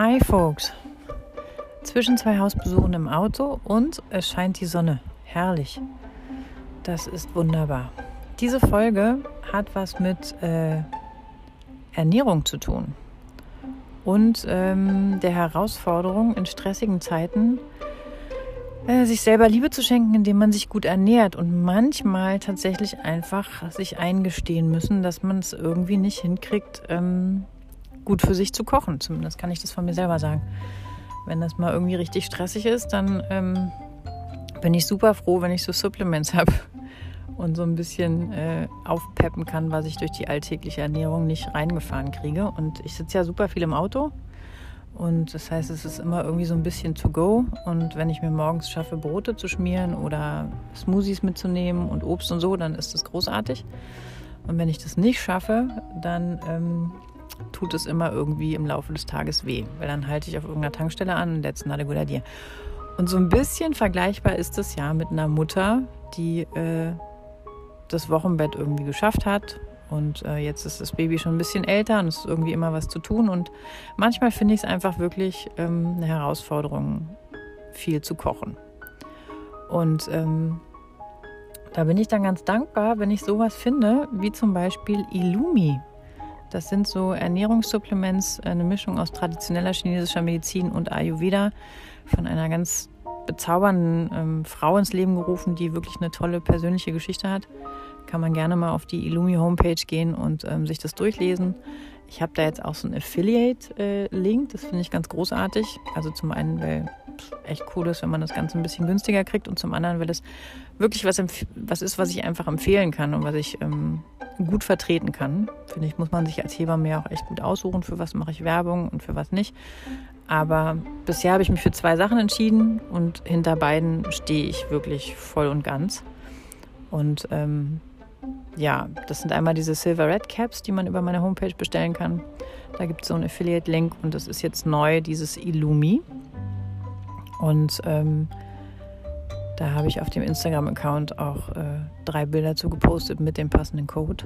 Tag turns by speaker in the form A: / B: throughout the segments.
A: Hi Folks. Zwischen zwei Hausbesuchen im Auto und es scheint die Sonne. Herrlich. Das ist wunderbar. Diese Folge hat was mit äh, Ernährung zu tun und ähm, der Herausforderung in stressigen Zeiten äh, sich selber Liebe zu schenken, indem man sich gut ernährt und manchmal tatsächlich einfach sich eingestehen müssen, dass man es irgendwie nicht hinkriegt, ähm, gut für sich zu kochen. Zumindest kann ich das von mir selber sagen. Wenn das mal irgendwie richtig stressig ist, dann ähm, bin ich super froh, wenn ich so Supplements habe und so ein bisschen äh, aufpeppen kann, was ich durch die alltägliche Ernährung nicht reingefahren kriege. Und ich sitze ja super viel im Auto und das heißt, es ist immer irgendwie so ein bisschen to go. Und wenn ich mir morgens schaffe, Brote zu schmieren oder Smoothies mitzunehmen und Obst und so, dann ist das großartig. Und wenn ich das nicht schaffe, dann ähm, tut es immer irgendwie im Laufe des Tages weh, weil dann halte ich auf irgendeiner Tankstelle an und a good idea. Und so ein bisschen vergleichbar ist es ja mit einer Mutter, die äh, das Wochenbett irgendwie geschafft hat und äh, jetzt ist das Baby schon ein bisschen älter und es ist irgendwie immer was zu tun und manchmal finde ich es einfach wirklich ähm, eine Herausforderung, viel zu kochen. Und ähm, da bin ich dann ganz dankbar, wenn ich sowas finde, wie zum Beispiel Illumi. Das sind so Ernährungssupplements, eine Mischung aus traditioneller chinesischer Medizin und Ayurveda von einer ganz bezaubernden ähm, Frau ins Leben gerufen, die wirklich eine tolle persönliche Geschichte hat. Kann man gerne mal auf die Illumi Homepage gehen und ähm, sich das durchlesen. Ich habe da jetzt auch so einen Affiliate-Link, äh, das finde ich ganz großartig. Also zum einen, weil echt cool ist, wenn man das Ganze ein bisschen günstiger kriegt und zum anderen, weil es wirklich was, was ist, was ich einfach empfehlen kann und was ich ähm, gut vertreten kann. Finde ich, muss man sich als Hebamme ja auch echt gut aussuchen, für was mache ich Werbung und für was nicht. Aber bisher habe ich mich für zwei Sachen entschieden und hinter beiden stehe ich wirklich voll und ganz. Und ähm, ja, das sind einmal diese Silver Red Caps, die man über meine Homepage bestellen kann. Da gibt es so einen Affiliate-Link und das ist jetzt neu, dieses Illumi. Und ähm, da habe ich auf dem Instagram-Account auch äh, drei Bilder zu gepostet mit dem passenden Code.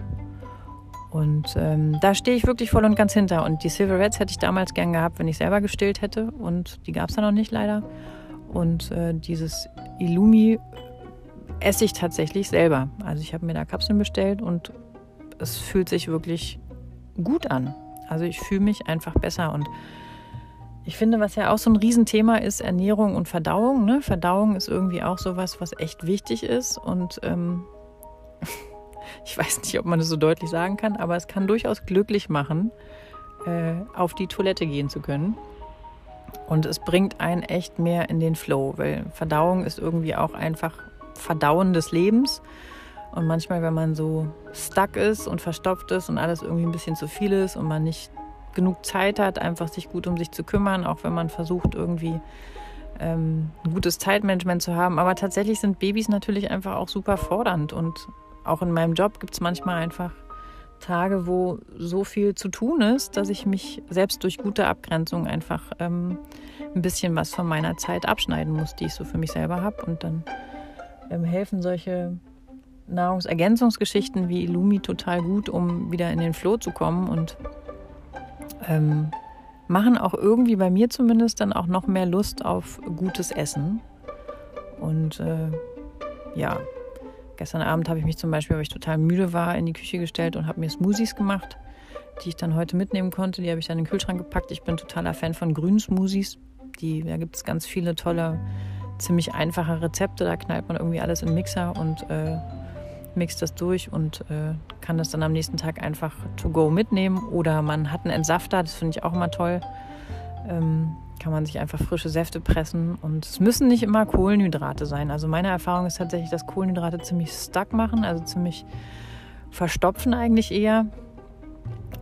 A: Und ähm, da stehe ich wirklich voll und ganz hinter. Und die Silver Reds hätte ich damals gern gehabt, wenn ich selber gestillt hätte. Und die gab es da noch nicht leider. Und äh, dieses Illumi esse ich tatsächlich selber. Also ich habe mir da Kapseln bestellt und es fühlt sich wirklich gut an. Also ich fühle mich einfach besser und ich finde, was ja auch so ein Riesenthema ist, Ernährung und Verdauung. Ne? Verdauung ist irgendwie auch sowas, was echt wichtig ist. Und ähm, ich weiß nicht, ob man das so deutlich sagen kann, aber es kann durchaus glücklich machen, äh, auf die Toilette gehen zu können. Und es bringt einen echt mehr in den Flow, weil Verdauung ist irgendwie auch einfach Verdauen des Lebens. Und manchmal, wenn man so stuck ist und verstopft ist und alles irgendwie ein bisschen zu viel ist und man nicht genug Zeit hat, einfach sich gut um sich zu kümmern, auch wenn man versucht, irgendwie ähm, ein gutes Zeitmanagement zu haben. Aber tatsächlich sind Babys natürlich einfach auch super fordernd. Und auch in meinem Job gibt es manchmal einfach Tage, wo so viel zu tun ist, dass ich mich selbst durch gute Abgrenzung einfach ähm, ein bisschen was von meiner Zeit abschneiden muss, die ich so für mich selber habe. Und dann ähm, helfen solche Nahrungsergänzungsgeschichten wie Illumi total gut, um wieder in den Flow zu kommen und ähm, machen auch irgendwie bei mir zumindest dann auch noch mehr Lust auf gutes Essen. Und äh, ja, gestern Abend habe ich mich zum Beispiel, weil ich total müde war, in die Küche gestellt und habe mir Smoothies gemacht, die ich dann heute mitnehmen konnte. Die habe ich dann in den Kühlschrank gepackt. Ich bin totaler Fan von grünen Smoothies. Die, da gibt es ganz viele tolle, ziemlich einfache Rezepte. Da knallt man irgendwie alles in den Mixer und äh, mixt das durch und äh, kann das dann am nächsten Tag einfach to go mitnehmen. Oder man hat einen Entsafter, das finde ich auch immer toll. Ähm, kann man sich einfach frische Säfte pressen. Und es müssen nicht immer Kohlenhydrate sein. Also meine Erfahrung ist tatsächlich, dass Kohlenhydrate ziemlich stuck machen, also ziemlich verstopfen eigentlich eher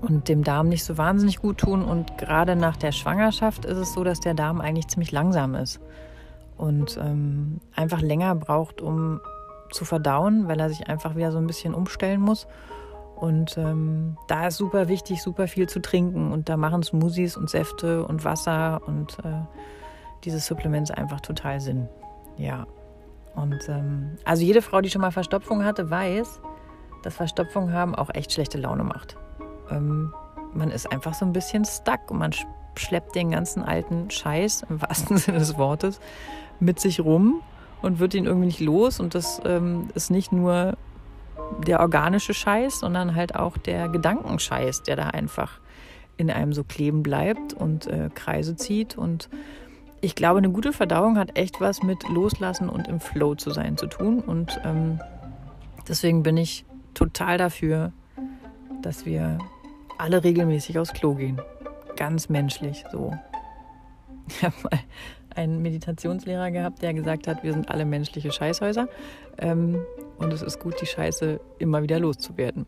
A: und dem Darm nicht so wahnsinnig gut tun. Und gerade nach der Schwangerschaft ist es so, dass der Darm eigentlich ziemlich langsam ist und ähm, einfach länger braucht, um zu verdauen, weil er sich einfach wieder so ein bisschen umstellen muss. Und ähm, da ist super wichtig, super viel zu trinken. Und da machen Smoothies und Säfte und Wasser und äh, diese Supplements einfach total Sinn. Ja. Und ähm, also jede Frau, die schon mal Verstopfung hatte, weiß, dass Verstopfung haben auch echt schlechte Laune macht. Ähm, man ist einfach so ein bisschen stuck und man schleppt den ganzen alten Scheiß, im wahrsten Sinne des Wortes, mit sich rum und wird ihn irgendwie nicht los. Und das ähm, ist nicht nur der organische Scheiß, sondern halt auch der Gedankenscheiß, der da einfach in einem so kleben bleibt und äh, Kreise zieht. Und ich glaube, eine gute Verdauung hat echt was mit Loslassen und im Flow zu sein zu tun. Und ähm, deswegen bin ich total dafür, dass wir alle regelmäßig aufs Klo gehen. Ganz menschlich so. Habe mal einen Meditationslehrer gehabt, der gesagt hat, wir sind alle menschliche Scheißhäuser. Ähm, und es ist gut, die Scheiße immer wieder loszuwerden.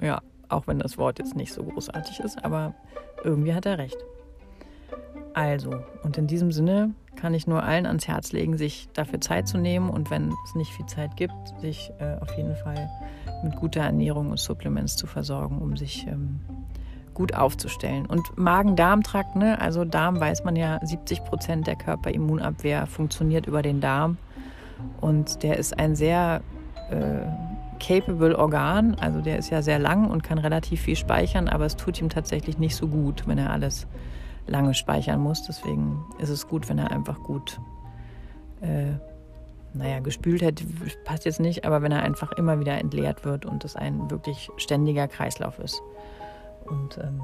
A: Ja, auch wenn das Wort jetzt nicht so großartig ist, aber irgendwie hat er recht. Also, und in diesem Sinne kann ich nur allen ans Herz legen, sich dafür Zeit zu nehmen und wenn es nicht viel Zeit gibt, sich äh, auf jeden Fall mit guter Ernährung und Supplements zu versorgen, um sich ähm, gut aufzustellen. Und Magen-Darm-Trakt, ne? also Darm weiß man ja, 70 Prozent der Körperimmunabwehr funktioniert über den Darm und der ist ein sehr äh, capable Organ. Also der ist ja sehr lang und kann relativ viel speichern, aber es tut ihm tatsächlich nicht so gut, wenn er alles lange speichern muss. Deswegen ist es gut, wenn er einfach gut, äh, naja, gespült hat, passt jetzt nicht, aber wenn er einfach immer wieder entleert wird und es ein wirklich ständiger Kreislauf ist. Und ähm,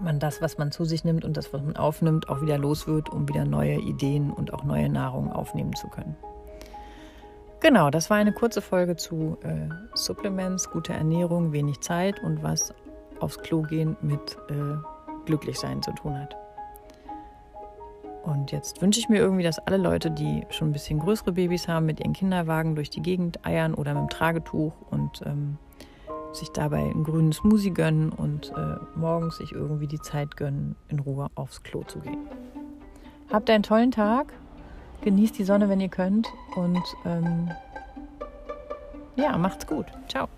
A: man das, was man zu sich nimmt und das, was man aufnimmt, auch wieder los wird, um wieder neue Ideen und auch neue Nahrung aufnehmen zu können. Genau, das war eine kurze Folge zu äh, Supplements, guter Ernährung, wenig Zeit und was aufs Klo gehen mit äh, Glücklichsein zu tun hat. Und jetzt wünsche ich mir irgendwie, dass alle Leute, die schon ein bisschen größere Babys haben, mit ihren Kinderwagen durch die Gegend eiern oder mit dem Tragetuch und ähm, sich dabei einen grünen Smoothie gönnen und äh, morgens sich irgendwie die Zeit gönnen, in Ruhe aufs Klo zu gehen. Habt einen tollen Tag Genießt die Sonne, wenn ihr könnt. Und ähm, ja, macht's gut. Ciao.